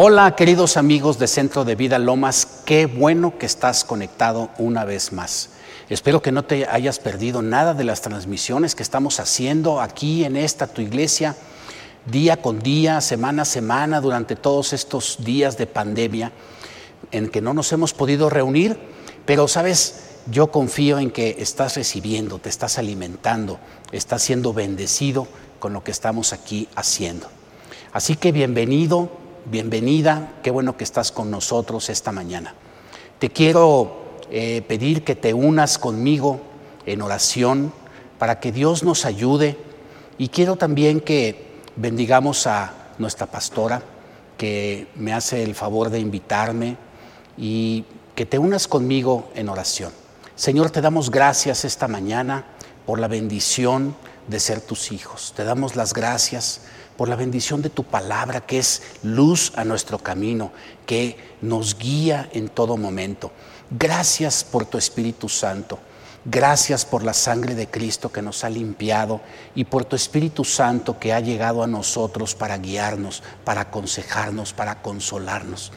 Hola queridos amigos de Centro de Vida Lomas, qué bueno que estás conectado una vez más. Espero que no te hayas perdido nada de las transmisiones que estamos haciendo aquí en esta tu iglesia, día con día, semana a semana, durante todos estos días de pandemia en que no nos hemos podido reunir, pero sabes, yo confío en que estás recibiendo, te estás alimentando, estás siendo bendecido con lo que estamos aquí haciendo. Así que bienvenido, bienvenida, qué bueno que estás con nosotros esta mañana. Te quiero eh, pedir que te unas conmigo en oración para que Dios nos ayude y quiero también que bendigamos a nuestra pastora que me hace el favor de invitarme y que te unas conmigo en oración. Señor, te damos gracias esta mañana por la bendición de ser tus hijos. Te damos las gracias por la bendición de tu palabra, que es luz a nuestro camino, que nos guía en todo momento. Gracias por tu Espíritu Santo. Gracias por la sangre de Cristo que nos ha limpiado y por tu Espíritu Santo que ha llegado a nosotros para guiarnos, para aconsejarnos, para consolarnos.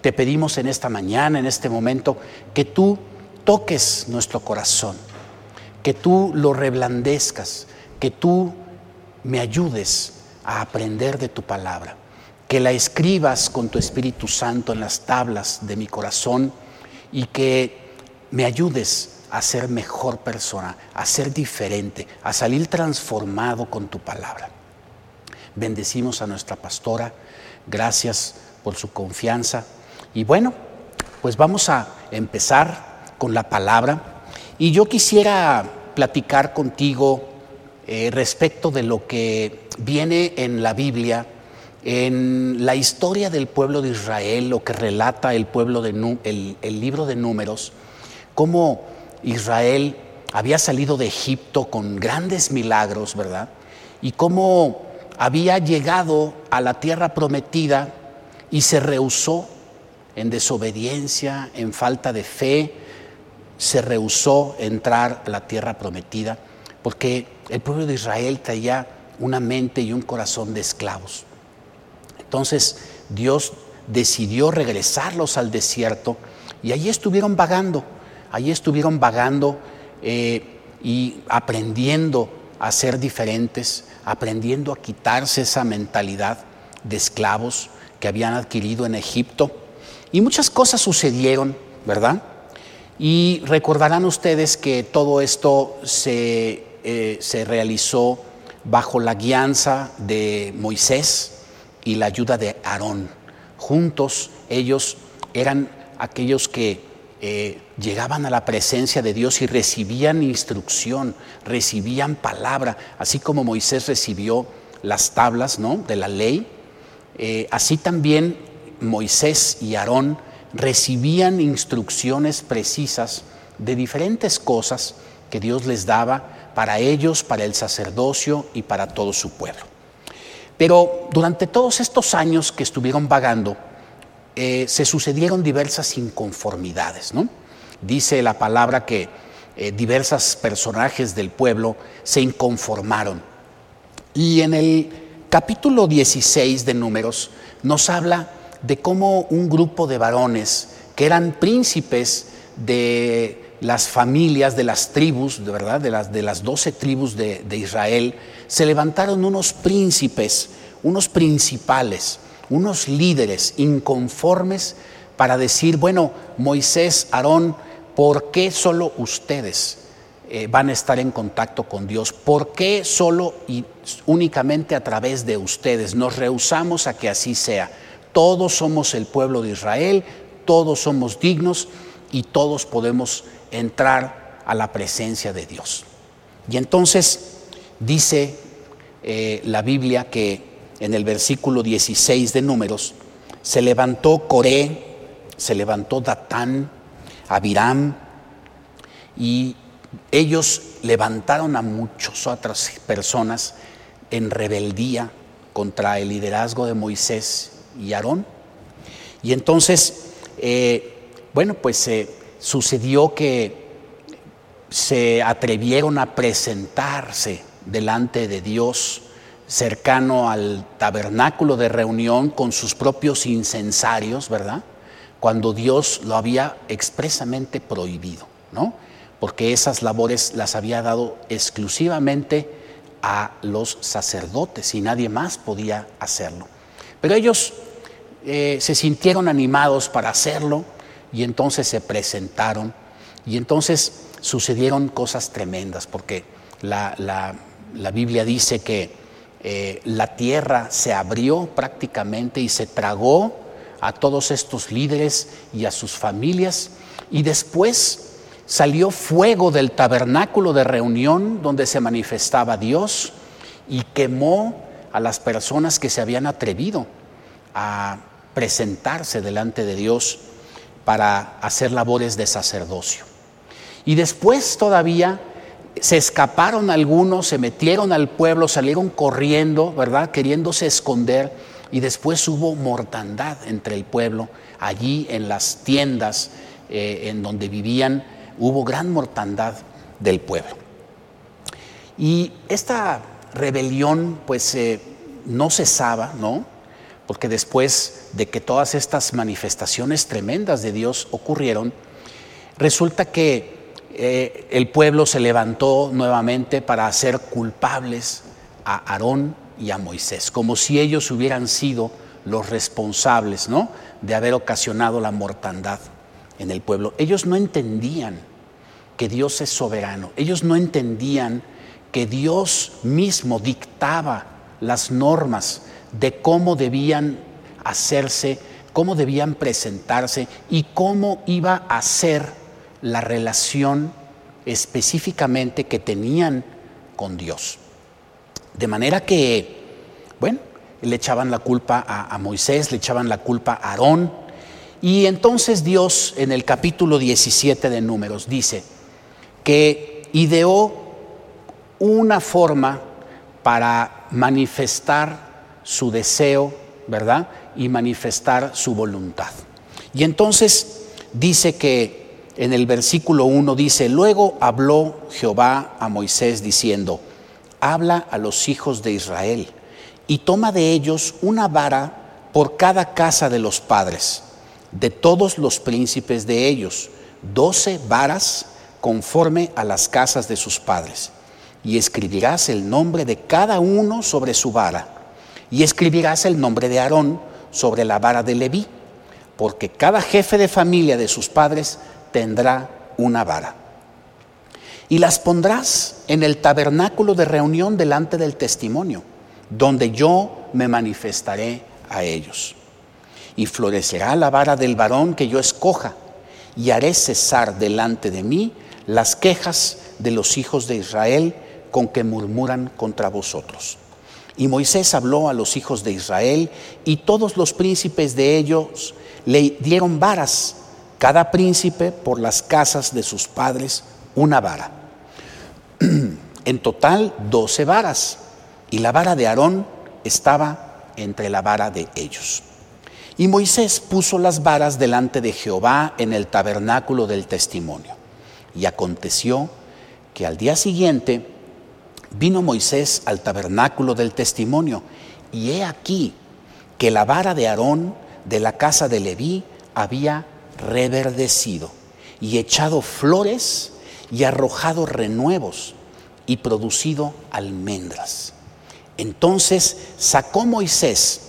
Te pedimos en esta mañana, en este momento, que tú toques nuestro corazón, que tú lo reblandezcas, que tú me ayudes a aprender de tu palabra, que la escribas con tu Espíritu Santo en las tablas de mi corazón y que me ayudes a ser mejor persona, a ser diferente, a salir transformado con tu palabra. Bendecimos a nuestra pastora, gracias por su confianza. Y bueno, pues vamos a empezar con la palabra. Y yo quisiera platicar contigo eh, respecto de lo que viene en la Biblia, en la historia del pueblo de Israel, lo que relata el, pueblo de, el, libro de números, cómo Israel había salido de Egipto con grandes milagros, ¿verdad? Y cómo había llegado a la tierra prometida y se rehusó en desobediencia, en falta de fe, se rehusó entrar a la tierra prometida porque el pueblo de Israel traía una mente y un corazón de esclavos. Entonces Dios decidió regresarlos al desierto y allí estuvieron vagando, allí estuvieron vagando eh, y aprendiendo a ser diferentes, aprendiendo a quitarse esa mentalidad de esclavos que habían adquirido en Egipto. Y muchas cosas sucedieron, ¿verdad? Y recordarán ustedes que todo esto se, eh, se realizó bajo la guianza de Moisés y la ayuda de Aarón. Juntos ellos eran aquellos que eh, llegaban a la presencia de Dios y recibían instrucción, recibían palabra, así como Moisés recibió las tablas ¿no? de la ley, eh, así también Moisés y Aarón recibían instrucciones precisas de diferentes cosas que Dios les daba para ellos, para el sacerdocio y para todo su pueblo. Pero durante todos estos años que estuvieron vagando, eh, se sucedieron diversas inconformidades. ¿no? Dice la palabra que eh, diversos personajes del pueblo se inconformaron. Y en el capítulo 16 de Números nos habla de cómo un grupo de varones que eran príncipes de las familias, de las tribus, de verdad, de las, de las doce tribus de, de Israel, se levantaron unos príncipes, unos principales, unos líderes inconformes para decir, bueno, Moisés, Aarón, ¿por qué solo ustedes eh, van a estar en contacto con Dios? ¿Por qué solo y únicamente a través de ustedes? Nos rehusamos a que así sea. Todos somos el pueblo de Israel, todos somos dignos y todos podemos entrar a la presencia de Dios. Y entonces dice eh, la Biblia que en el versículo 16 de Números se levantó Coré, se levantó Datán, Abiram, y ellos levantaron a muchas otras personas en rebeldía contra el liderazgo de Moisés y Aarón. Y entonces, eh, bueno, pues eh, sucedió que se atrevieron a presentarse delante de Dios, cercano al tabernáculo de reunión con sus propios incensarios, ¿verdad? Cuando Dios lo había expresamente prohibido, ¿no? Porque esas labores las había dado exclusivamente a los sacerdotes y nadie más podía hacerlo. Pero ellos eh, se sintieron animados para hacerlo y entonces se presentaron y entonces sucedieron cosas tremendas porque la, la Biblia dice que eh, la tierra se abrió prácticamente y se tragó a todos estos líderes y a sus familias y después salió fuego del tabernáculo de reunión donde se manifestaba Dios y quemó a las personas que se habían atrevido a presentarse delante de Dios para hacer labores de sacerdocio. Y después todavía se escaparon algunos, se metieron al pueblo, salieron corriendo, ¿verdad? Queriéndose esconder y después hubo mortandad entre el pueblo. Allí en las tiendas eh, en donde vivían hubo gran mortandad del pueblo. Y esta rebelión pues eh, no cesaba, ¿no? Porque después de que todas estas manifestaciones tremendas de Dios ocurrieron, resulta que eh, el pueblo se levantó nuevamente para hacer culpables a Aarón y a Moisés, como si ellos hubieran sido los responsables ¿no? de haber ocasionado la mortandad en el pueblo. Ellos no entendían que Dios es soberano, ellos no entendían que Dios mismo dictaba las normas de cómo debían hacerse, cómo debían presentarse y cómo iba a ser la relación específicamente que tenían con Dios. De manera que, bueno, le echaban la culpa a, Moisés, le echaban la culpa a Aarón, y entonces Dios en el capítulo 17 de Números dice que ideó una forma para manifestar su deseo, ¿verdad? Y manifestar su voluntad. Y entonces dice que en el versículo 1 dice, luego habló Jehová a Moisés diciendo, habla a los hijos de Israel y toma de ellos una vara por cada casa de los padres, de todos los príncipes de ellos, doce varas conforme a las casas de sus padres. Y escribirás el nombre de cada uno sobre su vara, y escribirás el nombre de Aarón sobre la vara de Leví, porque cada jefe de familia de sus padres tendrá una vara. Y las pondrás en el tabernáculo de reunión delante del testimonio, donde yo me manifestaré a ellos. Y florecerá la vara del varón que yo escoja, y haré cesar delante de mí las quejas de los hijos de Israel con que murmuran contra vosotros. Y Moisés habló a los hijos de Israel, y todos los príncipes de ellos le dieron varas cada príncipe por las casas de sus padres una vara. en total, doce varas, y la vara de Aarón estaba entre la vara de ellos. Y Moisés puso las varas delante de Jehová en el tabernáculo del testimonio. Y aconteció que al día siguiente vino Moisés al tabernáculo del testimonio, y he aquí que la vara de Aarón de la casa de Leví había reverdecido y echado flores y arrojado renuevos y producido almendras. Entonces sacó Moisés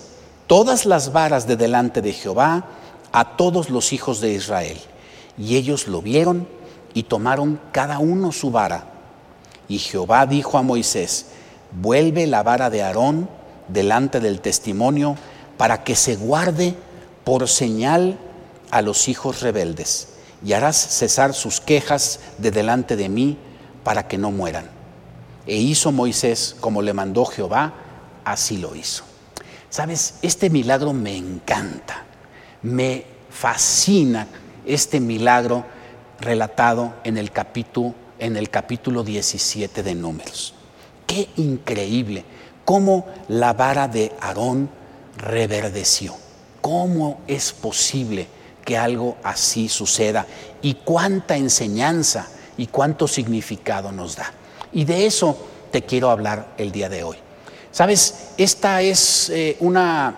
todas las varas de delante de Jehová a todos los hijos de Israel, y ellos lo vieron y tomaron cada uno su vara. Y Jehová dijo a Moisés, vuelve la vara de Aarón delante del testimonio para que se guarde por señal a los hijos rebeldes y harás cesar sus quejas de delante de mí para que no mueran. E hizo Moisés como le mandó Jehová, así lo hizo. Sabes, este milagro me encanta, me fascina este milagro relatado en el capítulo, en el capítulo 17 de Números. Qué increíble cómo la vara de Aarón reverdeció. ¿Cómo es posible? que algo así suceda y cuánta enseñanza y cuánto significado nos da. Y de eso te quiero hablar el día de hoy. Sabes, esta es eh, una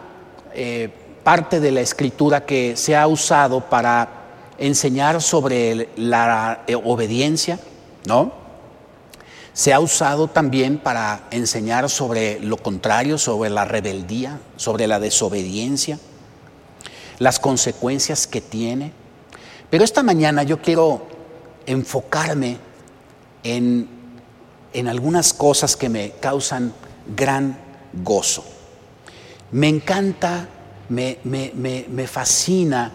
eh, parte de la escritura que se ha usado para enseñar sobre la eh, obediencia, ¿no? Se ha usado también para enseñar sobre lo contrario, sobre la rebeldía, sobre la desobediencia, las consecuencias que tiene. Pero esta mañana yo quiero enfocarme en, en algunas cosas que me causan gran gozo. Me encanta, me, me, fascina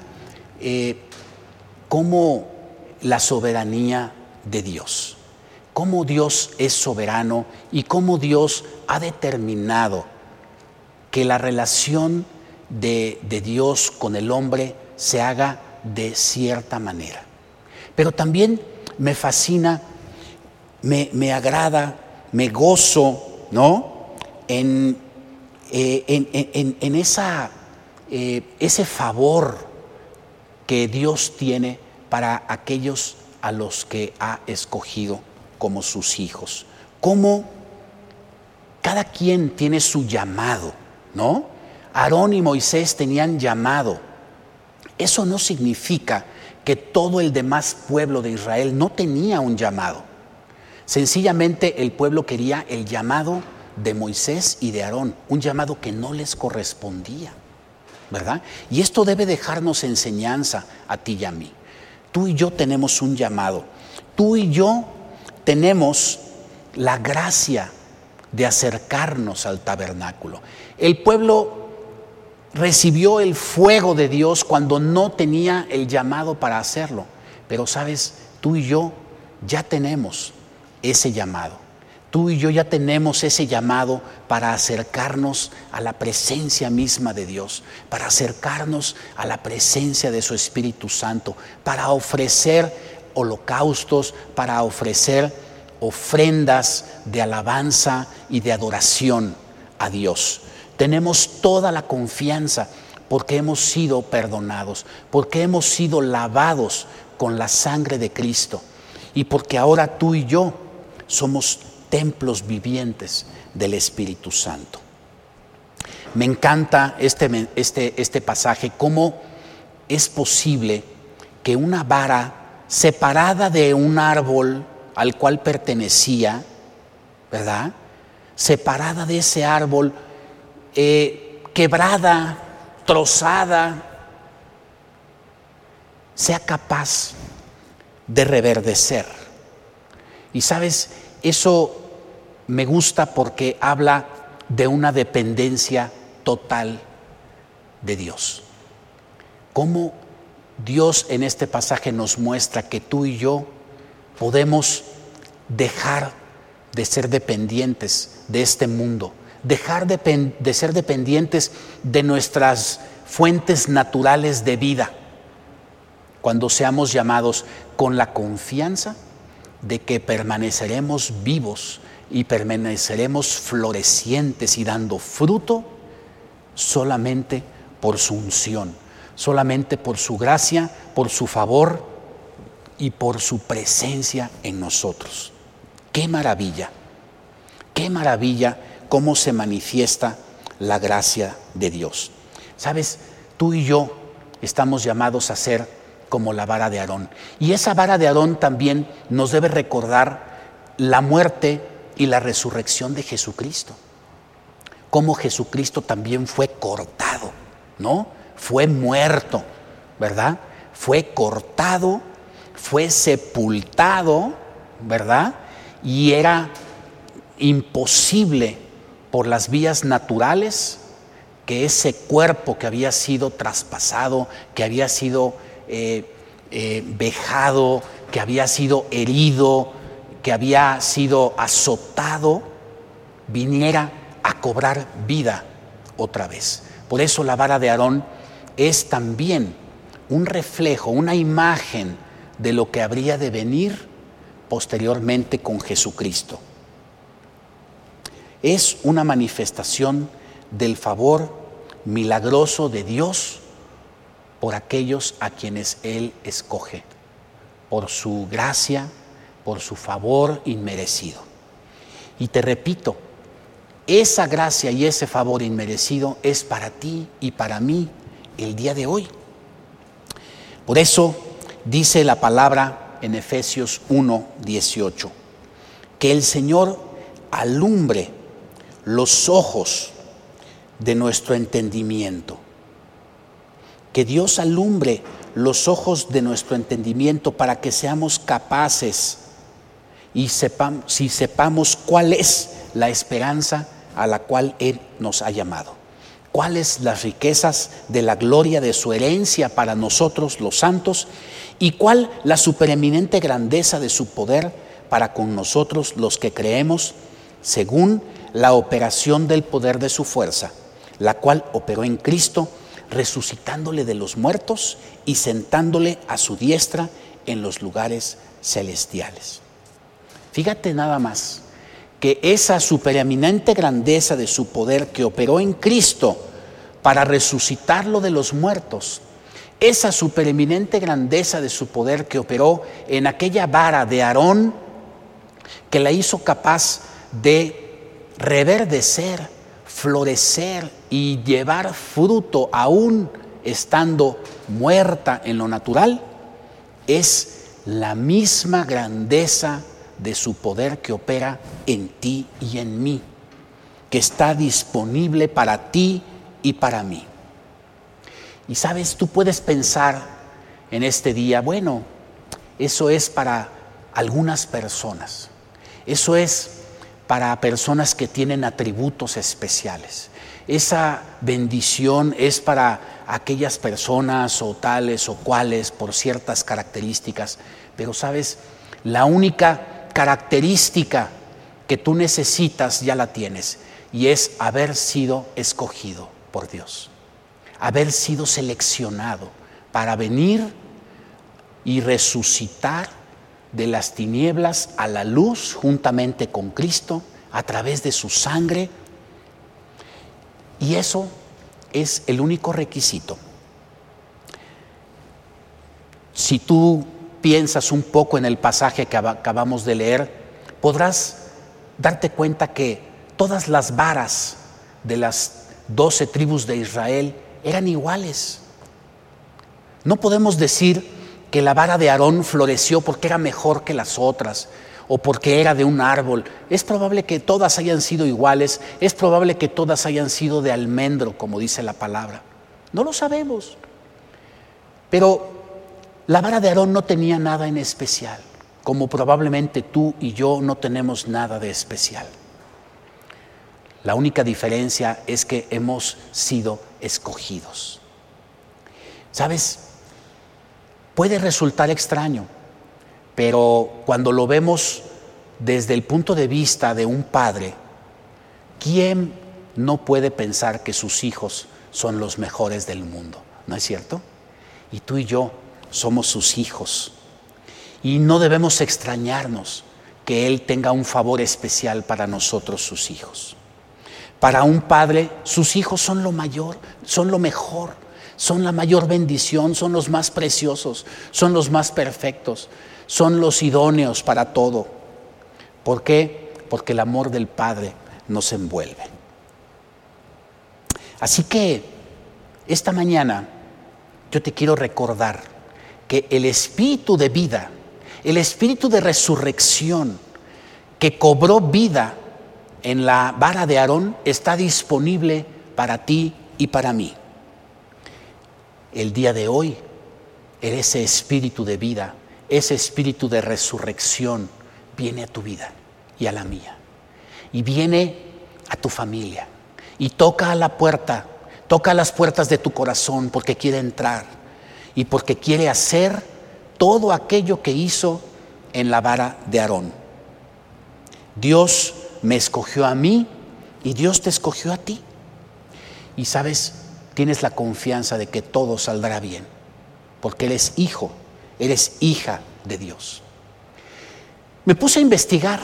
eh, cómo la soberanía de Dios, cómo Dios es soberano y cómo Dios ha determinado que la relación de, de Dios con el hombre se haga de cierta manera. Pero también me fascina, me, me agrada, me gozo, ¿no? En, eh, en, en, esa, eh, ese favor que Dios tiene para aquellos a los que ha escogido como sus hijos. Cómo cada quien tiene su llamado, ¿no? Aarón y Moisés tenían llamado. Eso no significa que todo el demás pueblo de Israel no tenía un llamado. Sencillamente el pueblo quería el llamado de Moisés y de Aarón, un llamado que no les correspondía, ¿verdad? Y esto debe dejarnos enseñanza a ti y a mí. Tú y yo tenemos un llamado. Tú y yo tenemos la gracia de acercarnos al tabernáculo. El pueblo recibió el fuego de Dios cuando no tenía el llamado para hacerlo. Pero sabes, tú y yo ya tenemos ese llamado. Tú y yo ya tenemos ese llamado para acercarnos a la presencia misma de Dios, para acercarnos a la presencia de su Espíritu Santo, para ofrecer holocaustos, para ofrecer ofrendas de alabanza y de adoración a Dios. Tenemos toda la confianza porque hemos sido perdonados, porque hemos sido lavados con la sangre de Cristo y porque ahora tú y yo somos templos vivientes del Espíritu Santo. Me encanta este, este, este pasaje, cómo es posible que una vara separada de un árbol al cual pertenecía, ¿verdad? Separada de ese árbol, eh, quebrada, trozada, sea capaz de reverdecer. Y sabes, eso me gusta porque habla de una dependencia total de Dios. Cómo Dios en este pasaje nos muestra que tú y yo podemos dejar de ser dependientes de este mundo dejar de, ser dependientes de nuestras fuentes naturales de vida, cuando seamos llamados con la confianza de que permaneceremos vivos y permaneceremos florecientes y dando fruto solamente por su unción, solamente por su gracia, por su favor y por su presencia en nosotros. Qué maravilla, qué maravilla cómo se manifiesta la gracia de Dios. Sabes, tú y yo estamos llamados a ser como la vara de Aarón. Y esa vara de Aarón también nos debe recordar la muerte y la resurrección de Jesucristo. Cómo Jesucristo también fue cortado, ¿no? Fue muerto, ¿verdad? Fue cortado, fue sepultado, ¿verdad? Y era imposible por las vías naturales que ese cuerpo que había sido traspasado, que había sido eh, eh, vejado, que había sido herido, que había sido azotado, viniera a cobrar vida otra vez. Por eso la vara de Aarón es también un reflejo, una imagen de lo que habría de venir posteriormente con Jesucristo es una manifestación del favor milagroso de Dios por aquellos a quienes Él escoge, por su gracia, por su favor inmerecido. Y te repito, esa gracia y ese favor inmerecido es para ti y para mí el día de hoy. Por eso dice la palabra en Efesios 1, 18, que el Señor alumbre los ojos de nuestro entendimiento. Que Dios alumbre los ojos de nuestro entendimiento para que seamos capaces y sepamos, si sepamos cuál es la esperanza a la cual Él nos ha llamado. Cuáles las riquezas de la gloria de su herencia para nosotros los santos y cuál la supereminente grandeza de su poder para con nosotros los que creemos según la operación del poder de su fuerza, la cual operó en Cristo, resucitándole de los muertos y sentándole a su diestra en los lugares celestiales. Fíjate nada más que esa supereminente grandeza de su poder que operó en Cristo para resucitarlo de los muertos, esa supereminente grandeza de su poder que operó en aquella vara de Aarón, que la hizo capaz de reverdecer, florecer y llevar fruto aún estando muerta en lo natural, es la misma grandeza de su poder que opera en ti y en mí, que está disponible para ti y para mí. Y sabes, tú puedes pensar en este día, bueno, eso es para algunas personas, eso es para personas que tienen atributos especiales. Esa bendición es para aquellas personas o tales o cuales por ciertas características. Pero sabes, la única característica que tú necesitas ya la tienes y es haber sido escogido por Dios, haber sido seleccionado para venir y resucitar de las tinieblas a la luz juntamente con Cristo a través de su sangre. Y eso es el único requisito. Si tú piensas un poco en el pasaje que acabamos de leer, podrás darte cuenta que todas las varas de las doce tribus de Israel eran iguales. No podemos decir que la vara de Aarón floreció porque era mejor que las otras o porque era de un árbol. Es probable que todas hayan sido iguales, es probable que todas hayan sido de almendro, como dice la palabra. No lo sabemos. Pero la vara de Aarón no tenía nada en especial, como probablemente tú y yo no tenemos nada de especial. La única diferencia es que hemos sido escogidos. ¿Sabes? Puede resultar extraño, pero cuando lo vemos desde el punto de vista de un padre, ¿quién no puede pensar que sus hijos son los mejores del mundo? ¿No es cierto? Y tú y yo somos sus hijos. Y no debemos extrañarnos que Él tenga un favor especial para nosotros, sus hijos. Para un padre, sus hijos son lo mayor, son lo mejor, son la mayor bendición, son los más preciosos, son los más perfectos, son los idóneos para todo. ¿Por qué? Porque el amor del Padre nos envuelve. Así que esta mañana yo te quiero recordar que el espíritu de vida, el espíritu de resurrección que cobró vida en la vara de Aarón está disponible para ti y para mí. El día de hoy, ese espíritu de vida, ese espíritu de resurrección viene a tu vida y a la mía. Y viene a tu familia. Y toca a la puerta, toca las puertas de tu corazón porque quiere entrar y porque quiere hacer todo aquello que hizo en la vara de Aarón. Dios me escogió a mí y Dios te escogió a ti. Y sabes, tienes la confianza de que todo saldrá bien, porque eres hijo, eres hija de Dios. Me puse a investigar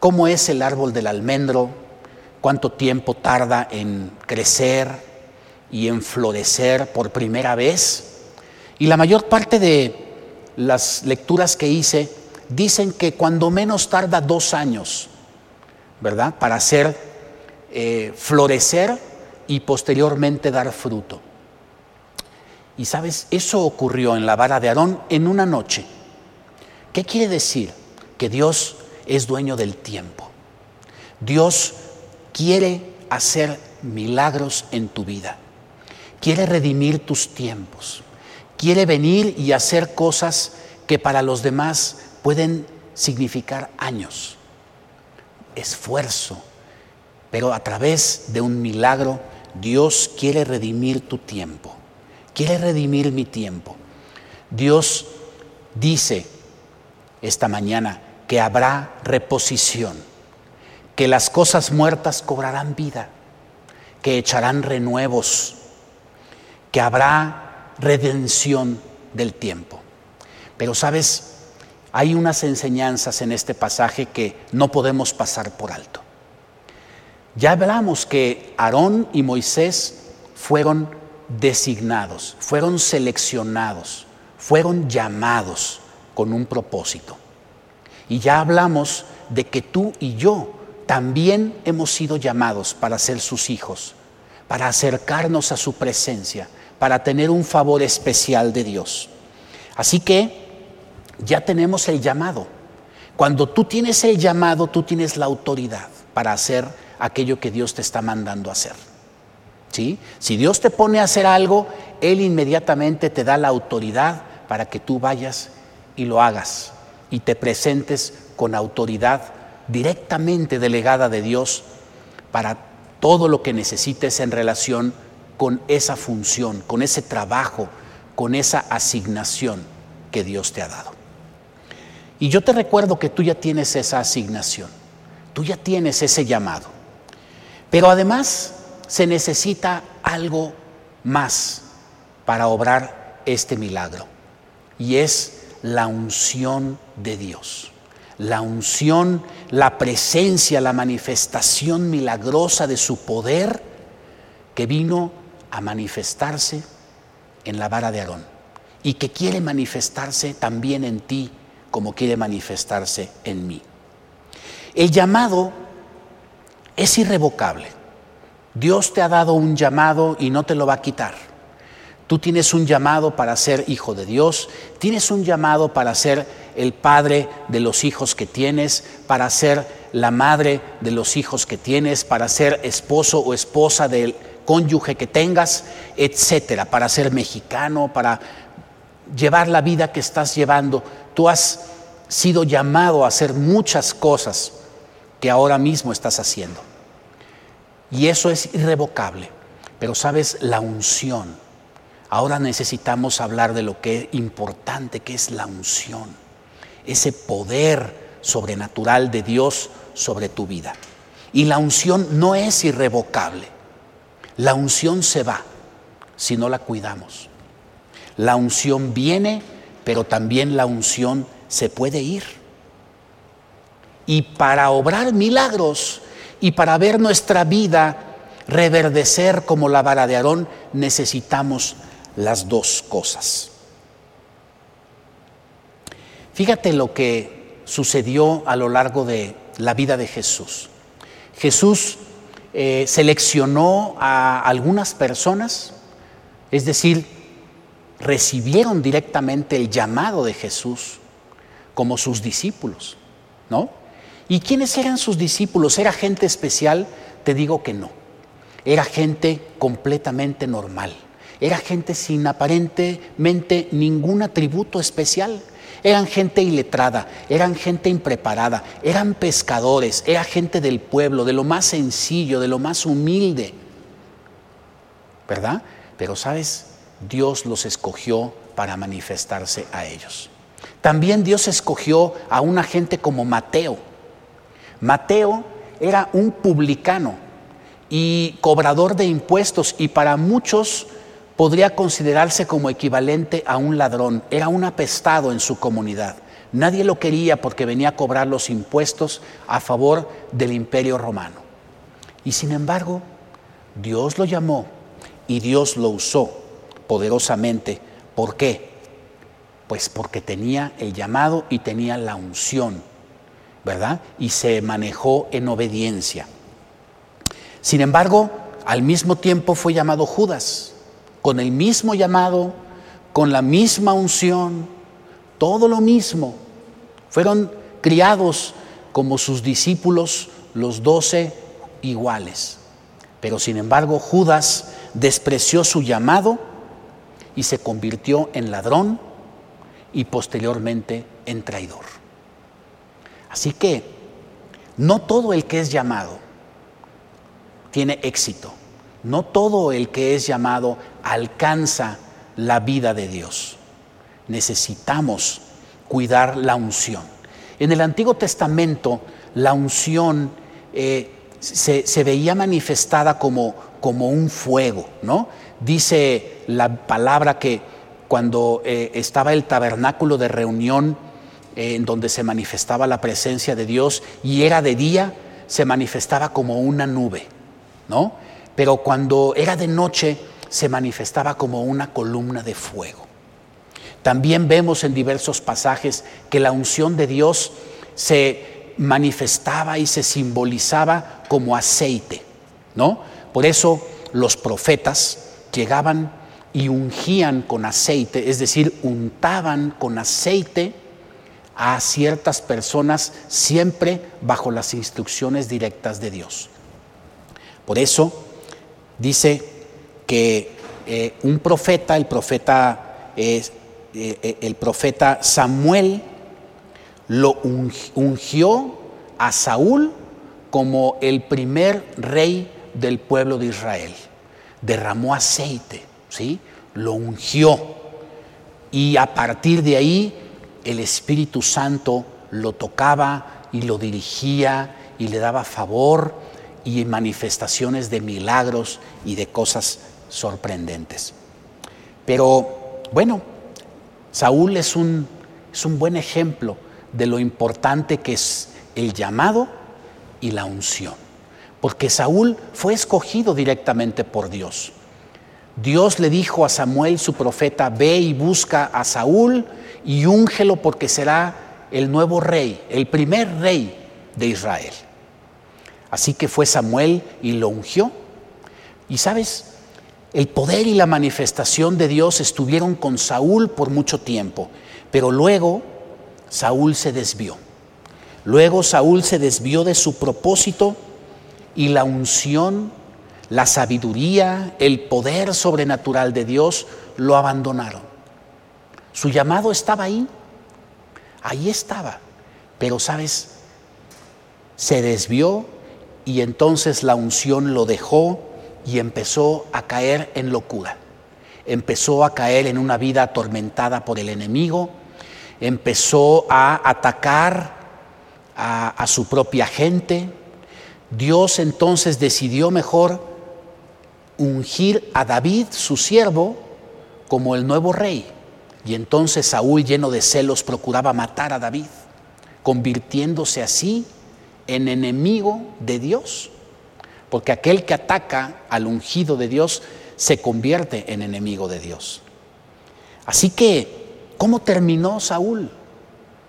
cómo es el árbol del almendro, cuánto tiempo tarda en crecer, y en florecer por primera vez. Y la mayor parte de las lecturas que hice dicen que cuando menos tarda dos años, ¿verdad? Para ser eh, florecer y posteriormente dar fruto. Y sabes, eso ocurrió en la vara de Aarón en una noche. ¿Qué quiere decir? Que Dios es dueño del tiempo. Dios quiere hacer milagros en tu vida. Quiere redimir tus tiempos. Quiere venir y hacer cosas que para los demás pueden significar años, esfuerzo, pero a través de un milagro Dios quiere redimir tu tiempo, quiere redimir mi tiempo. Dios dice esta mañana que habrá reposición, que las cosas muertas cobrarán vida, que echarán renuevos, que habrá redención del tiempo. Pero sabes, hay unas enseñanzas en este pasaje que no podemos pasar por alto. Ya hablamos que Aarón y Moisés fueron designados, fueron seleccionados, fueron llamados con un propósito. Y ya hablamos de que tú y yo también hemos sido llamados para ser sus hijos, para acercarnos a su presencia, para tener un favor especial de Dios. Así que ya tenemos el llamado. Cuando tú tienes el llamado, tú tienes la autoridad para hacer aquello que Dios te está mandando a hacer. ¿Sí? Si Dios te pone a hacer algo, Él inmediatamente te da la autoridad para que tú vayas y lo hagas y te presentes con autoridad directamente delegada de Dios para todo lo que necesites en relación con esa función, con ese trabajo, con esa asignación que Dios te ha dado. Y yo te recuerdo que tú ya tienes esa asignación, tú ya tienes ese llamado. Pero además se necesita algo más para obrar este milagro. Y es la unción de Dios. La unción, la presencia, la manifestación milagrosa de su poder que vino a manifestarse en la vara de Aarón y que quiere manifestarse también en ti como quiere manifestarse en mí. El llamado es irrevocable. Dios te ha dado un llamado y no te lo va a quitar. Tú tienes un llamado para ser hijo de Dios, tienes un llamado para ser el padre de los hijos que tienes, para ser la madre de los hijos que tienes, para ser esposo o esposa del cónyuge que tengas, etcétera, para ser mexicano, para llevar la vida que estás llevando. Tú has sido llamado a hacer muchas cosas que ahora mismo estás haciendo. Y eso es irrevocable. Pero sabes, la unción. Ahora necesitamos hablar de lo que es importante, que es la unción. Ese poder sobrenatural de Dios sobre tu vida. Y la unción no es irrevocable. La unción se va si no la cuidamos. La unción viene, pero también la unción se puede ir. Y para obrar milagros y para ver nuestra vida reverdecer como la vara de Aarón, necesitamos las dos cosas. Fíjate lo que sucedió a lo largo de la vida de Jesús. Jesús eh, seleccionó a algunas personas, es decir, recibieron directamente el llamado de Jesús como sus discípulos, ¿no? ¿Y quiénes eran sus discípulos? ¿Era gente especial? Te digo que no. Era gente completamente normal. Era gente sin aparentemente ningún atributo especial. Eran gente iletrada, eran gente impreparada, eran pescadores, era gente del pueblo, de lo más sencillo, de lo más humilde. ¿Verdad? Pero sabes, Dios los escogió para manifestarse a ellos. También Dios escogió a una gente como Mateo Mateo era un publicano y cobrador de impuestos y para muchos podría considerarse como equivalente a un ladrón. Era un apestado en su comunidad. Nadie lo quería porque venía a cobrar los impuestos a favor del imperio romano. Y sin embargo, Dios lo llamó y Dios lo usó poderosamente. ¿Por qué? Pues porque tenía el llamado y tenía la unción ¿verdad? Y se manejó en obediencia. Sin embargo, al mismo tiempo fue llamado Judas, con el mismo llamado, con la misma unción, todo lo mismo. Fueron criados como sus discípulos, los doce iguales. Pero sin embargo, Judas despreció su llamado y se convirtió en ladrón y posteriormente en traidor. Así que no todo el que es llamado tiene éxito. No todo el que es llamado alcanza la vida de Dios. Necesitamos cuidar la unción. En el Antiguo Testamento la unción eh, se, veía manifestada como, como un fuego, ¿no? Dice la palabra que cuando eh, estaba el tabernáculo de reunión en donde se manifestaba la presencia de Dios y era de día, se manifestaba como una nube, ¿no? Pero cuando era de noche, se manifestaba como una columna de fuego. También vemos en diversos pasajes que la unción de Dios se manifestaba y se simbolizaba como aceite, ¿no? Por eso los profetas llegaban y ungían con aceite, es decir, untaban con aceite a ciertas personas siempre bajo las instrucciones directas de Dios. Por eso dice que eh, un profeta, el profeta, eh, eh, el profeta Samuel, lo ungió a Saúl como el primer rey del pueblo de Israel. Derramó aceite, ¿sí? Lo ungió. Y a partir de ahí el Espíritu Santo lo tocaba y lo dirigía y le daba favor y manifestaciones de milagros y de cosas sorprendentes. Pero bueno, Saúl es un, es un buen ejemplo de lo importante que es el llamado y la unción. Porque Saúl fue escogido directamente por Dios. Dios le dijo a Samuel, su profeta, ve y busca a Saúl y úngelo porque será el nuevo rey, el primer rey de Israel. Así que fue Samuel y lo ungió. Y sabes, el poder y la manifestación de Dios estuvieron con Saúl por mucho tiempo, pero luego Saúl se desvió. Luego Saúl se desvió de su propósito y la unción, la sabiduría, el poder sobrenatural de Dios lo abandonaron. Su llamado estaba ahí, ahí estaba, pero sabes, se desvió y entonces la unción lo dejó y empezó a caer en locura. Empezó a caer en una vida atormentada por el enemigo, empezó a atacar a, su propia gente. Dios entonces decidió mejor ungir a David, su siervo, como el nuevo rey. Y entonces Saúl, lleno de celos, procuraba matar a David, convirtiéndose así en enemigo de Dios. Porque aquel que ataca al ungido de Dios se convierte en enemigo de Dios. Así que, ¿cómo terminó Saúl?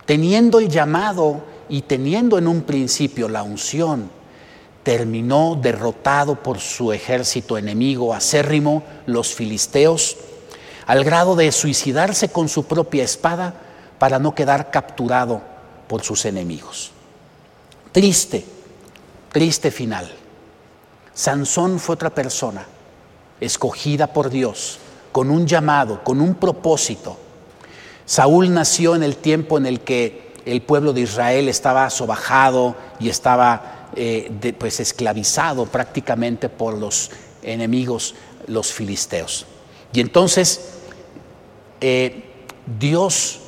Teniendo el llamado y teniendo en un principio la unción, terminó derrotado por su ejército enemigo acérrimo, los filisteos, al grado de suicidarse con su propia espada para no quedar capturado por sus enemigos. Triste, triste final. Sansón fue otra persona, escogida por Dios, con un llamado, con un propósito. Saúl nació en el tiempo en el que el pueblo de Israel estaba sobajado y estaba eh, pues esclavizado prácticamente por los enemigos, los filisteos. Y entonces eh, Dios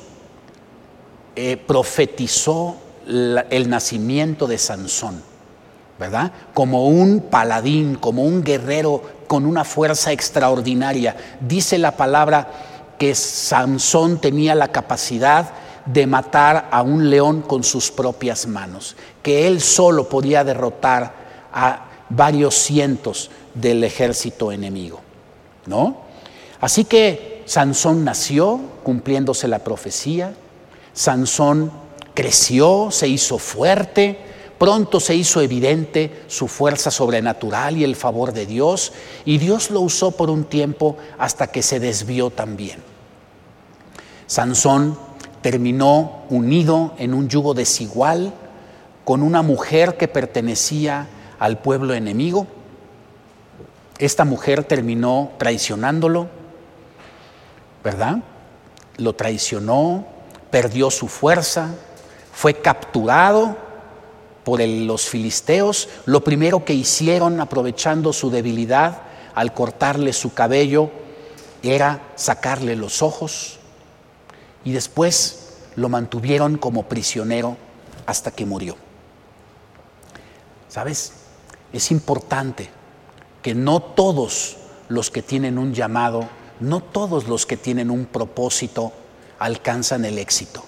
eh, profetizó el nacimiento de Sansón, ¿verdad? Como un paladín, como un guerrero con una fuerza extraordinaria. Dice la palabra que Sansón tenía la capacidad de matar a un león con sus propias manos, que él solo podía derrotar a varios cientos del ejército enemigo, ¿no? Así que Sansón nació cumpliéndose la profecía, Sansón creció, se hizo fuerte, Pronto se hizo evidente su fuerza sobrenatural y el favor de Dios, y Dios lo usó por un tiempo hasta que se desvió también. Sansón terminó unido en un yugo desigual con una mujer que pertenecía al pueblo enemigo. Esta mujer terminó traicionándolo, ¿verdad? Lo traicionó, perdió su fuerza, fue capturado por los filisteos. Lo primero que hicieron, aprovechando su debilidad, al cortarle su cabello, era sacarle los ojos y después lo mantuvieron como prisionero hasta que murió. ¿Sabes? Es importante que no todos los que tienen un llamado, no todos los que tienen un propósito alcanzan el éxito.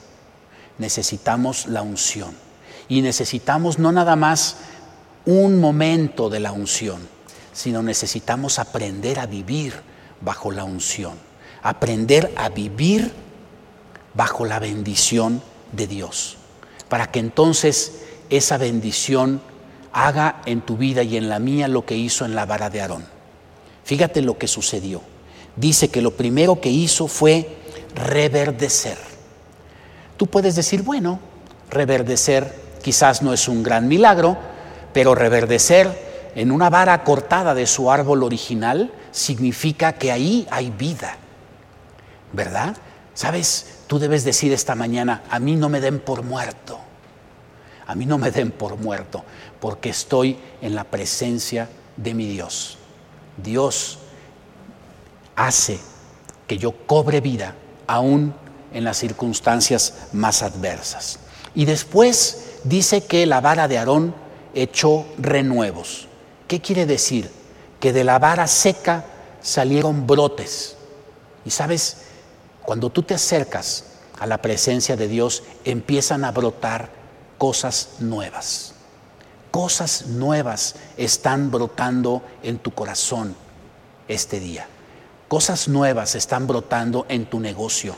Necesitamos la unción y necesitamos no nada más un momento de la unción, sino necesitamos aprender a vivir bajo la unción, aprender a vivir bajo la bendición de Dios, para que entonces esa bendición haga en tu vida y en la mía lo que hizo en la vara de Aarón. Fíjate lo que sucedió. Dice que lo primero que hizo fue reverdecer. Tú puedes decir, bueno, reverdecer quizás no es un gran milagro, pero reverdecer en una vara cortada de su árbol original significa que ahí hay vida, ¿verdad? ¿Sabes? Tú debes decir esta mañana, a mí no me den por muerto, a mí no me den por muerto, porque estoy en la presencia de mi Dios. Dios hace que yo cobre vida aún en las circunstancias más adversas. Y después dice que la vara de Aarón echó renuevos. ¿Qué quiere decir? Que de la vara seca salieron brotes. Y sabes, cuando tú te acercas a la presencia de Dios, empiezan a brotar cosas nuevas. Cosas nuevas están brotando en tu corazón este día. Cosas nuevas están brotando en tu negocio.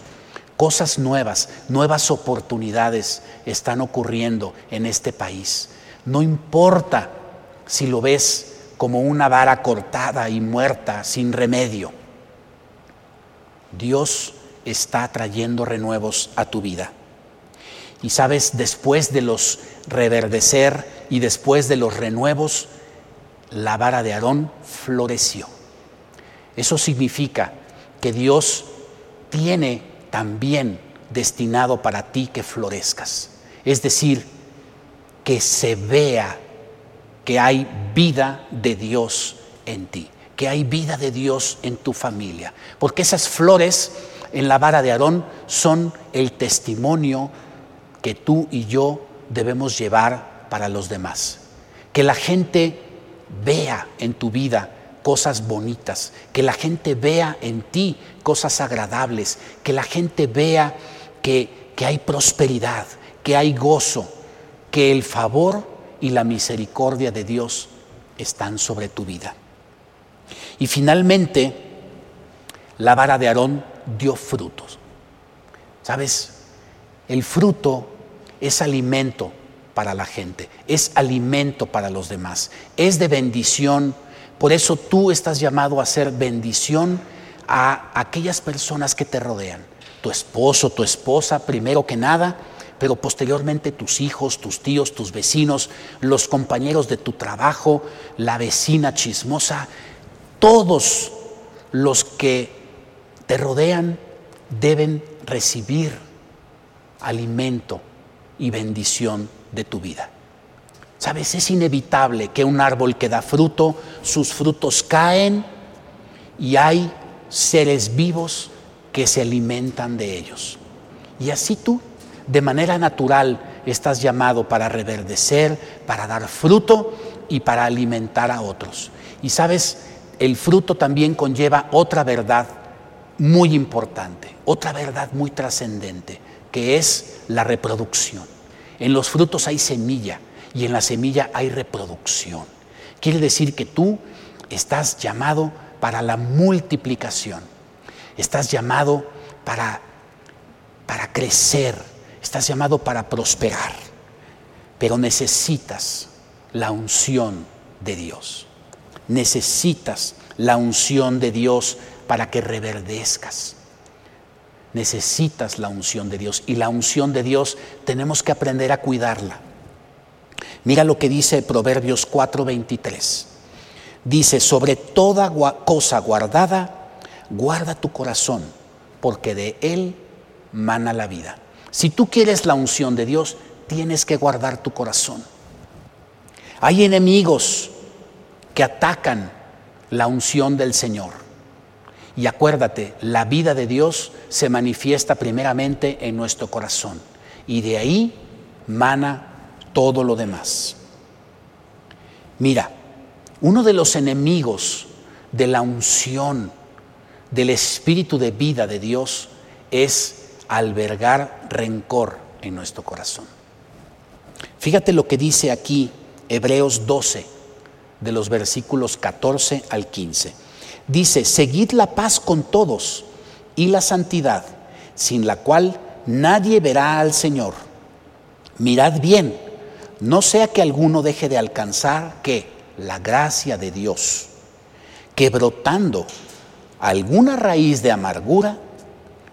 Cosas nuevas, nuevas oportunidades están ocurriendo en este país. No importa si lo ves como una vara cortada y muerta sin remedio. Dios está trayendo renuevos a tu vida. Y sabes, después de los reverdecer y después de los renuevos, la vara de Aarón floreció. Eso significa que Dios tiene también destinado para ti que florezcas. Es decir, que se vea que hay vida de Dios en ti, que hay vida de Dios en tu familia. Porque esas flores en la vara de Aarón son el testimonio que tú y yo debemos llevar para los demás. Que la gente vea en tu vida cosas bonitas, que la gente vea en ti cosas agradables, que la gente vea que, que hay prosperidad, que hay gozo, que el favor y la misericordia de Dios están sobre tu vida. Y finalmente, la vara de Aarón dio frutos. ¿Sabes? El fruto es alimento para la gente, es alimento para los demás, es de bendición por eso tú estás llamado a ser bendición a aquellas personas que te rodean. Tu esposo, tu esposa, primero que nada, pero posteriormente tus hijos, tus tíos, tus vecinos, los compañeros de tu trabajo, la vecina chismosa, todos los que te rodean deben recibir alimento y bendición de tu vida. Sabes, es inevitable que un árbol que da fruto, sus frutos caen y hay seres vivos que se alimentan de ellos. Y así tú, de manera natural, estás llamado para reverdecer, para dar fruto y para alimentar a otros. Y sabes, el fruto también conlleva otra verdad muy importante, otra verdad muy trascendente, que es la reproducción. En los frutos hay semilla y en la semilla hay reproducción. Quiere decir que tú estás llamado para la multiplicación, estás llamado para, para crecer, estás llamado para prosperar. pero necesitas la unción de Dios. Necesitas la unción de Dios para que reverdezcas. Necesitas la unción de Dios y la unción de Dios tenemos que aprender a cuidarla. Mira lo que dice Proverbios 4:23. Dice, sobre toda cosa guardada, guarda tu corazón, porque de él mana la vida. Si tú quieres la unción de Dios, tienes que guardar tu corazón. Hay enemigos que atacan la unción del Señor. Y acuérdate, la vida de Dios se manifiesta primeramente en nuestro corazón y de ahí mana todo lo demás. Mira, uno de los enemigos de la unción del espíritu de vida de Dios es albergar rencor en nuestro corazón. Fíjate lo que dice aquí Hebreos 12, de los versículos 14 al 15. Dice, seguid la paz con todos y la santidad, sin la cual nadie verá al Señor. Mirad bien, no sea que alguno deje de alcanzar que la gracia de Dios, que brotando alguna raíz de amargura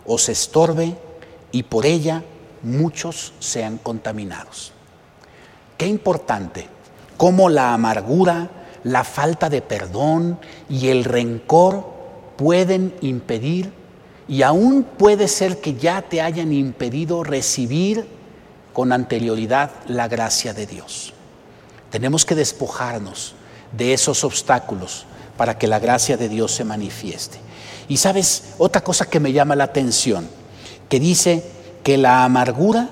os estorbe y por ella muchos sean contaminados. Qué importante cómo la amargura, la falta de perdón y el rencor pueden impedir y aún puede ser que ya te hayan impedido recibir con anterioridad la gracia de Dios. Tenemos que despojarnos de esos obstáculos para que la gracia de Dios se manifieste. Y sabes, otra cosa que me llama la atención, que dice que la amargura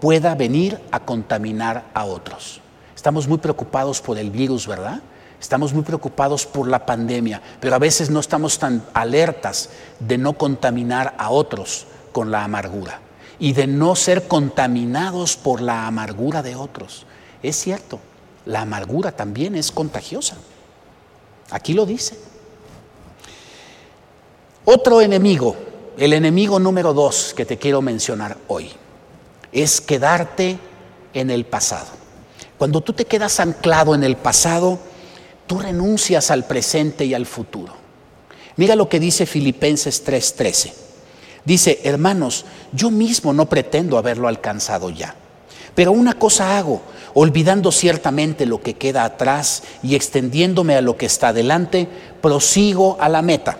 pueda venir a contaminar a otros. Estamos muy preocupados por el virus, ¿verdad? Estamos muy preocupados por la pandemia, pero a veces no estamos tan alertas de no contaminar a otros con la amargura y de no ser contaminados por la amargura de otros. Es cierto, la amargura también es contagiosa. Aquí lo dice. Otro enemigo, el enemigo número dos que te quiero mencionar hoy, es quedarte en el pasado. Cuando tú te quedas anclado en el pasado, tú renuncias al presente y al futuro. Mira lo que dice Filipenses 3:13. Dice, hermanos, yo mismo no pretendo haberlo alcanzado ya, pero una cosa hago, olvidando ciertamente lo que queda atrás y extendiéndome a lo que está delante, prosigo a la meta,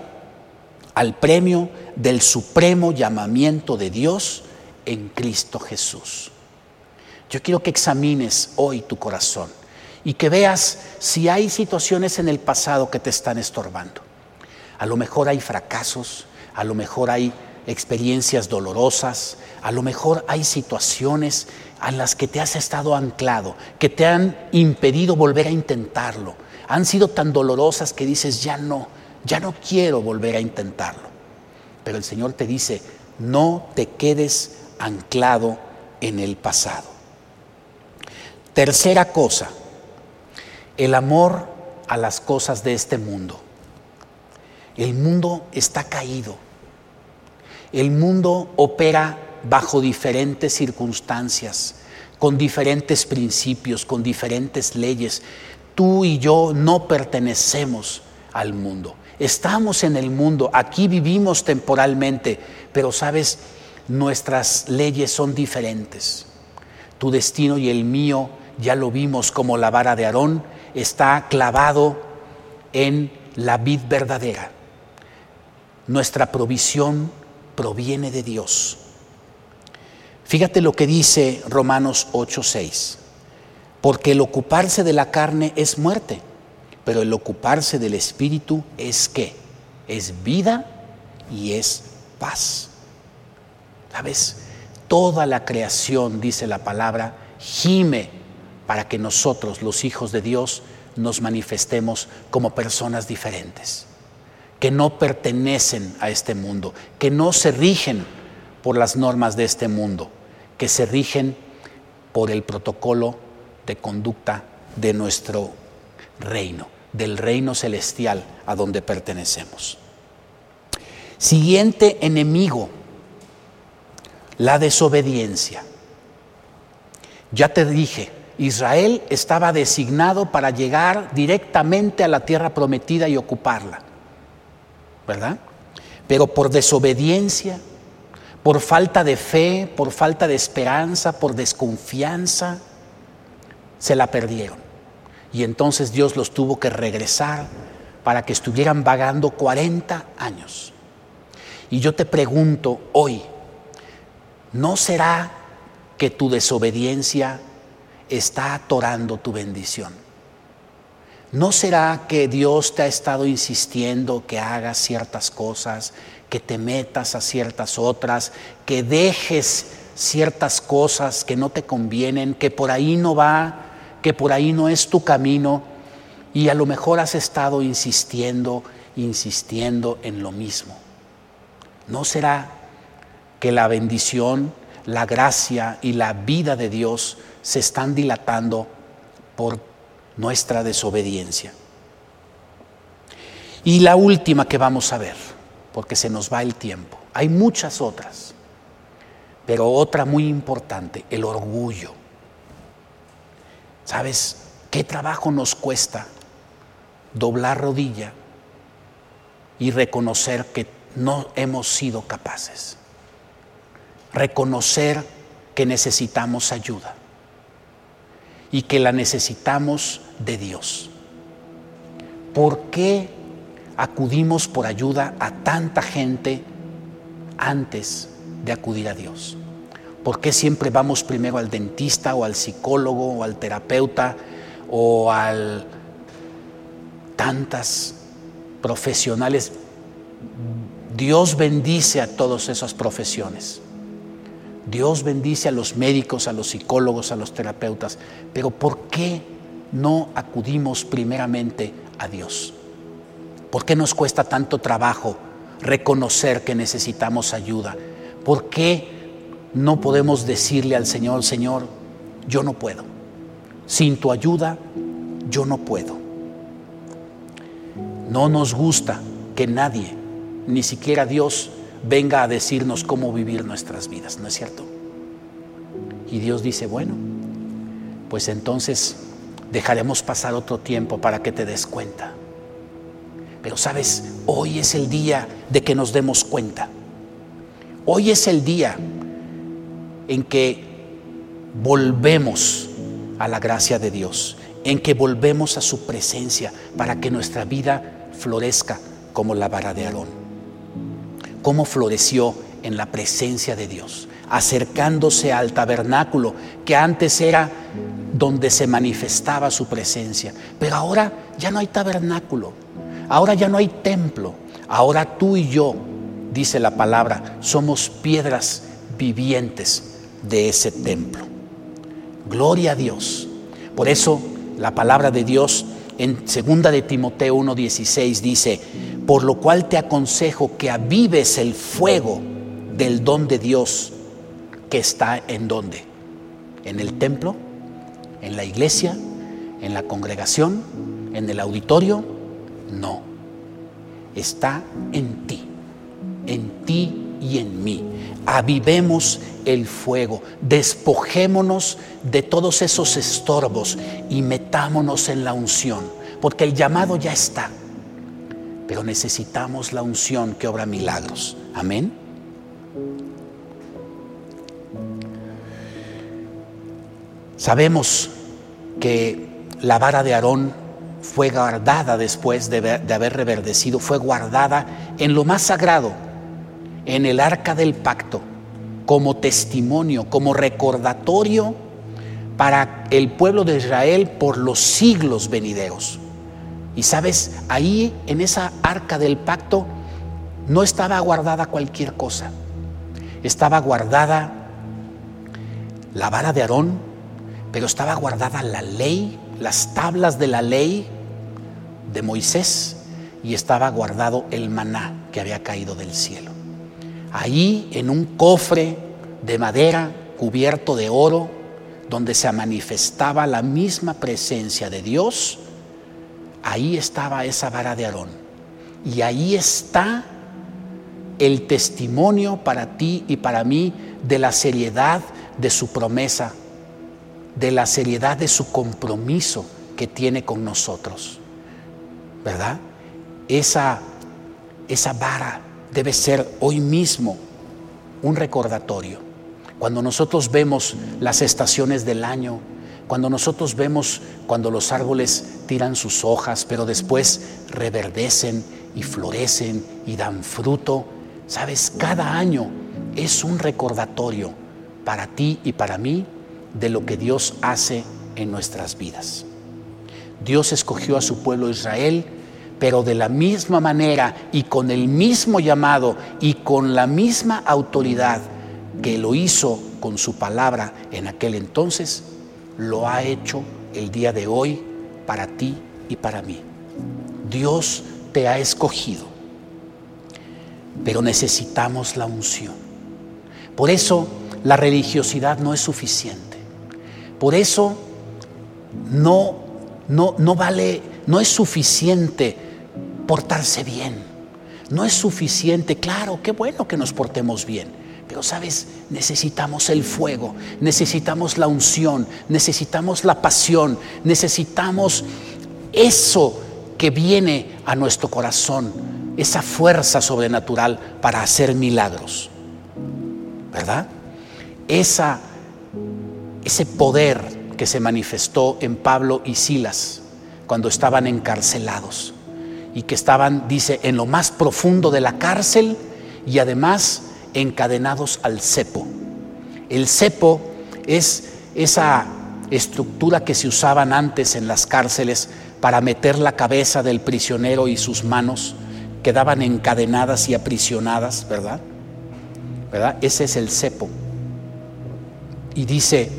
al premio del supremo llamamiento de Dios en Cristo Jesús. Yo quiero que examines hoy tu corazón y que veas si hay situaciones en el pasado que te están estorbando. A lo mejor hay fracasos, a lo mejor hay experiencias dolorosas, a lo mejor hay situaciones a las que te has estado anclado, que te han impedido volver a intentarlo. Han sido tan dolorosas que dices, ya no, ya no quiero volver a intentarlo. Pero el Señor te dice, no te quedes anclado en el pasado. Tercera cosa, el amor a las cosas de este mundo. El mundo está caído. El mundo opera bajo diferentes circunstancias, con diferentes principios, con diferentes leyes. Tú y yo no pertenecemos al mundo. Estamos en el mundo, aquí vivimos temporalmente, pero sabes, nuestras leyes son diferentes. Tu destino y el mío ya lo vimos como la vara de Aarón, está clavado en la vid verdadera. Nuestra provisión proviene de Dios. Fíjate lo que dice Romanos 8:6. Porque el ocuparse de la carne es muerte, pero el ocuparse del espíritu es qué? Es vida y es paz. ¿Sabes? Toda la creación, dice la palabra, gime para que nosotros, los hijos de Dios, nos manifestemos como personas diferentes, que no pertenecen a este mundo, que no se rigen por las normas de este mundo, que se rigen por el protocolo de conducta de nuestro reino, del reino celestial a donde pertenecemos. Siguiente enemigo, la desobediencia. Ya te dije, Israel estaba designado para llegar directamente a la tierra prometida y ocuparla, ¿verdad? Pero por desobediencia, por falta de fe, por falta de esperanza, por desconfianza, se la perdieron. Y entonces Dios los tuvo que regresar para que estuvieran vagando 40 años. Y yo te pregunto hoy, ¿no será que tu desobediencia está atorando tu bendición? ¿No será que Dios te ha estado insistiendo que hagas ciertas cosas, que te metas a ciertas otras, que dejes ciertas cosas que no te convienen, que por ahí no va, que por ahí no es tu camino y a lo mejor has estado insistiendo, insistiendo en lo mismo? ¿No será que la bendición, la gracia y la vida de Dios se están dilatando por nuestra desobediencia. Y la última que vamos a ver, porque se nos va el tiempo. Hay muchas otras, pero otra muy importante, el orgullo. ¿Sabes qué trabajo nos cuesta doblar rodilla y reconocer que no hemos sido capaces? Reconocer que necesitamos ayuda y que la necesitamos de Dios. ¿Por qué acudimos por ayuda a tanta gente antes de acudir a Dios? ¿Por qué siempre vamos primero al dentista o al psicólogo o al terapeuta o al tantas profesionales? Dios bendice a todas esas profesiones. Dios bendice a los médicos, a los psicólogos, a los terapeutas, pero ¿por qué no acudimos primeramente a Dios? ¿Por qué nos cuesta tanto trabajo reconocer que necesitamos ayuda? ¿Por qué no podemos decirle al Señor, Señor, yo no puedo? Sin tu ayuda, yo no puedo. No nos gusta que nadie, ni siquiera Dios, venga a decirnos cómo vivir nuestras vidas, ¿no es cierto? Y Dios dice, bueno, pues entonces dejaremos pasar otro tiempo para que te des cuenta. Pero sabes, hoy es el día de que nos demos cuenta. Hoy es el día en que volvemos a la gracia de Dios, en que volvemos a su presencia para que nuestra vida florezca como la vara de Aarón cómo floreció en la presencia de Dios, acercándose al tabernáculo que antes era donde se manifestaba su presencia. Pero ahora ya no hay tabernáculo, ahora ya no hay templo, ahora tú y yo, dice la palabra, somos piedras vivientes de ese templo. Gloria a Dios. Por eso la palabra de Dios en 2 de Timoteo 1:16 dice, por lo cual te aconsejo que avives el fuego del don de Dios que está en donde? ¿En el templo? ¿En la iglesia? ¿En la congregación? ¿En el auditorio? No. Está en ti, en ti y en mí. Avivemos el fuego, despojémonos de todos esos estorbos y metámonos en la unción, porque el llamado ya está pero necesitamos la unción que obra milagros. Amén. Sabemos que la vara de Aarón fue guardada después de, haber reverdecido, fue guardada en lo más sagrado, en el arca del pacto, como testimonio, como recordatorio para el pueblo de Israel por los siglos venideros. Y sabes, ahí en esa arca del pacto no estaba guardada cualquier cosa. Estaba guardada la vara de Aarón, pero estaba guardada la ley, las tablas de la ley de Moisés y estaba guardado el maná que había caído del cielo. Ahí en un cofre de madera cubierto de oro, donde se manifestaba la misma presencia de Dios, ahí estaba esa vara de Aarón. Y ahí está el testimonio para ti y para mí de la seriedad de su promesa de la seriedad de su compromiso que tiene con nosotros. ¿Verdad? Esa, esa vara debe ser hoy mismo un recordatorio. Cuando nosotros vemos las estaciones del año, cuando nosotros vemos cuando los árboles tiran sus hojas, pero después reverdecen y florecen y dan fruto, sabes, cada año es un recordatorio para ti y para mí de lo que Dios hace en nuestras vidas. Dios escogió a su pueblo Israel, pero de la misma manera y con el mismo llamado y con la misma autoridad que lo hizo con su palabra en aquel entonces, lo ha hecho el día de hoy para ti y para mí. Dios te ha escogido, pero necesitamos la unción. Por eso la religiosidad no es suficiente. Por eso no, no, no vale, no es suficiente portarse bien. No es suficiente, claro, qué bueno que nos portemos bien pero sabes, necesitamos el fuego, necesitamos la unción, necesitamos la pasión, necesitamos eso que viene a nuestro corazón, esa fuerza sobrenatural para hacer milagros. ¿Verdad? Esa, ese poder que se manifestó en Pablo y Silas cuando estaban encarcelados y que estaban, dice, en lo más profundo de la cárcel y además encadenados al cepo. El cepo es esa estructura que se usaban antes en las cárceles para meter la cabeza del prisionero y sus manos quedaban encadenadas y aprisionadas, ¿verdad? ¿Verdad? Ese es el cepo. Y dice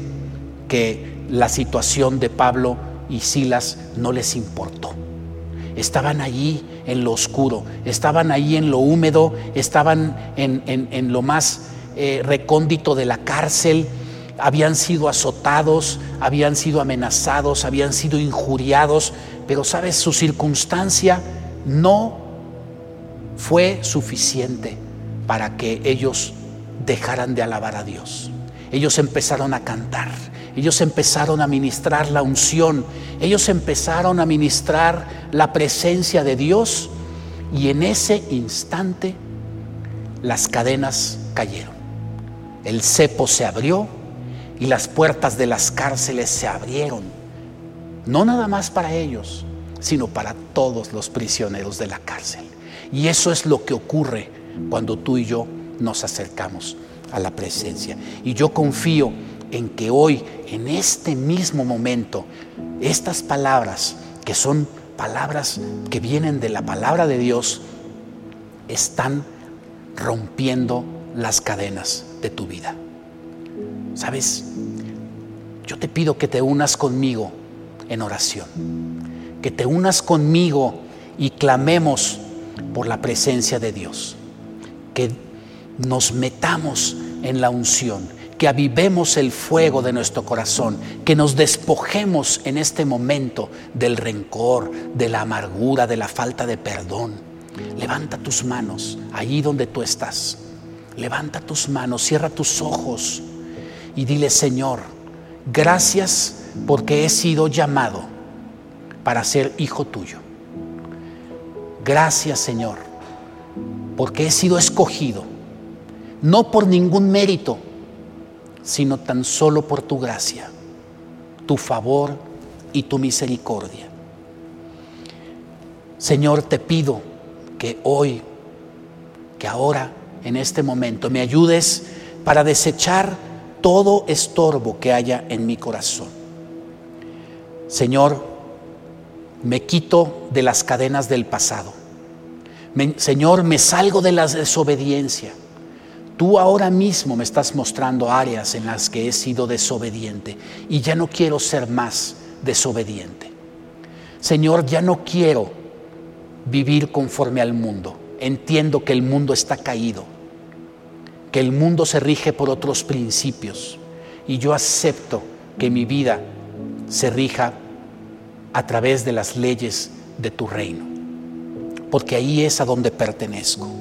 que la situación de Pablo y Silas no les importó. Estaban allí en lo oscuro, estaban ahí en lo húmedo, estaban en, lo más eh, recóndito de la cárcel, habían sido azotados, habían sido amenazados, habían sido injuriados, pero sabes, su circunstancia no fue suficiente para que ellos dejaran de alabar a Dios. Ellos empezaron a cantar, ellos empezaron a ministrar la unción, ellos empezaron a ministrar la presencia de Dios y en ese instante las cadenas cayeron. El cepo se abrió y las puertas de las cárceles se abrieron. No nada más para ellos, sino para todos los prisioneros de la cárcel. Y eso es lo que ocurre cuando tú y yo nos acercamos a la presencia. Y yo confío en que hoy, en este mismo momento, estas palabras, que son palabras que vienen de la palabra de Dios, están rompiendo las cadenas de tu vida. ¿Sabes? Yo te pido que te unas conmigo en oración, que te unas conmigo y clamemos por la presencia de Dios, que nos metamos en la unción, que avivemos el fuego de nuestro corazón, que nos despojemos en este momento del rencor, de la amargura, de la falta de perdón. Levanta tus manos allí donde tú estás. Levanta tus manos, cierra tus ojos y dile, Señor, gracias porque he sido llamado para ser hijo tuyo. Gracias, Señor, porque he sido escogido, no por ningún mérito, sino tan solo por tu gracia, tu favor y tu misericordia. Señor, te pido que hoy, que ahora, en este momento, me ayudes para desechar todo estorbo que haya en mi corazón. Señor, me quito de las cadenas del pasado. Señor, me salgo de la desobediencia. Tú ahora mismo me estás mostrando áreas en las que he sido desobediente y ya no quiero ser más desobediente. Señor, ya no quiero vivir conforme al mundo. Entiendo que el mundo está caído, que el mundo se rige por otros principios y yo acepto que mi vida se rija a través de las leyes de tu reino, porque ahí es a donde pertenezco.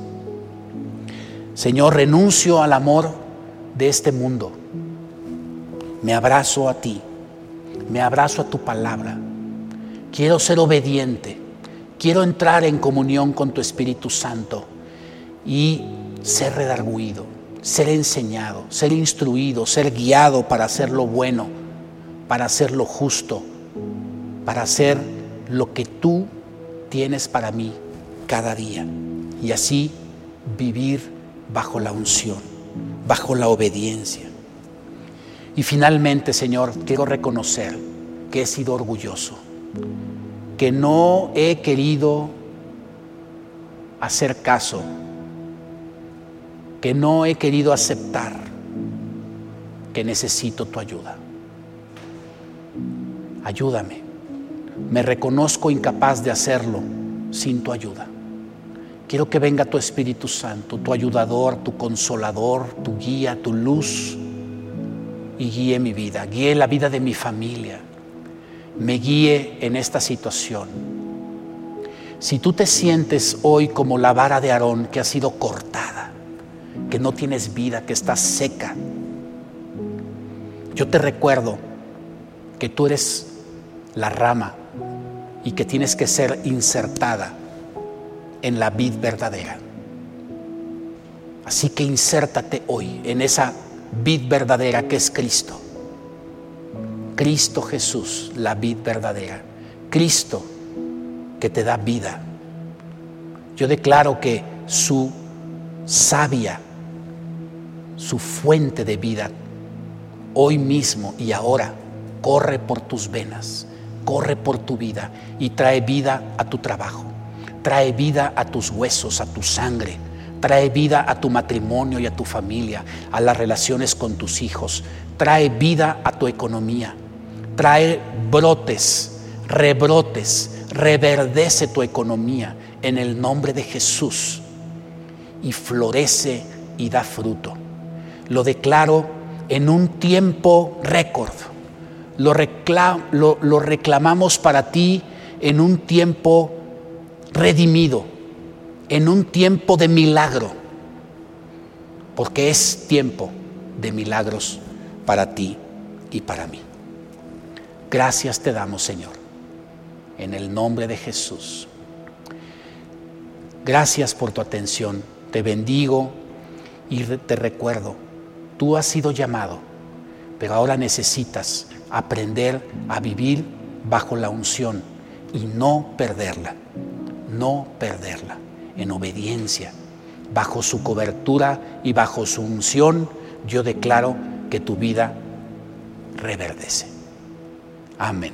Señor, renuncio al amor de este mundo. Me abrazo a ti Me abrazo a tu palabra. Quiero ser obediente. Quiero entrar en comunión con tu Espíritu Santo y ser redarguido, ser enseñado, ser instruido, ser guiado para hacer lo bueno, para hacer lo justo, para hacer lo que tú tienes para mí cada día y así vivir bajo la unción, bajo la obediencia. Y finalmente, Señor, quiero reconocer que he sido orgulloso, que no he querido hacer caso, que no he querido aceptar que necesito tu ayuda. Ayúdame. Me reconozco incapaz de hacerlo sin tu ayuda. Quiero que venga tu Espíritu Santo, tu ayudador, tu consolador, tu guía, tu luz, y guíe mi vida, guíe la vida de mi familia, me guíe en esta situación. Si tú te sientes hoy como la vara de Aarón que ha sido cortada, que no tienes vida, que estás seca, yo te recuerdo que tú eres la rama y que tienes que ser insertada en la vid verdadera. Así que insértate hoy en esa vid verdadera que es Cristo. Cristo Jesús, la vid verdadera. Cristo que te da vida. Yo declaro que su savia, su fuente de vida, hoy mismo y ahora, corre por tus venas, corre por tu vida y trae vida a tu trabajo trae vida a tus huesos, a tu sangre, trae vida a tu matrimonio y a tu familia, a las relaciones con tus hijos, trae vida a tu economía, trae brotes, rebrotes, reverdece tu economía en el nombre de Jesús y florece y da fruto. Lo declaro en un tiempo récord. Lo, lo, reclamamos para ti en un tiempo redimido en un tiempo de milagro, porque es tiempo de milagros para ti y para mí. Gracias te damos, Señor, en el nombre de Jesús. Gracias por tu atención. Te bendigo y te recuerdo, tú has sido llamado, pero ahora necesitas aprender a vivir bajo la unción y no perderla no perderla, en obediencia. Bajo su cobertura y bajo su unción, yo declaro que tu vida reverdece. Amén.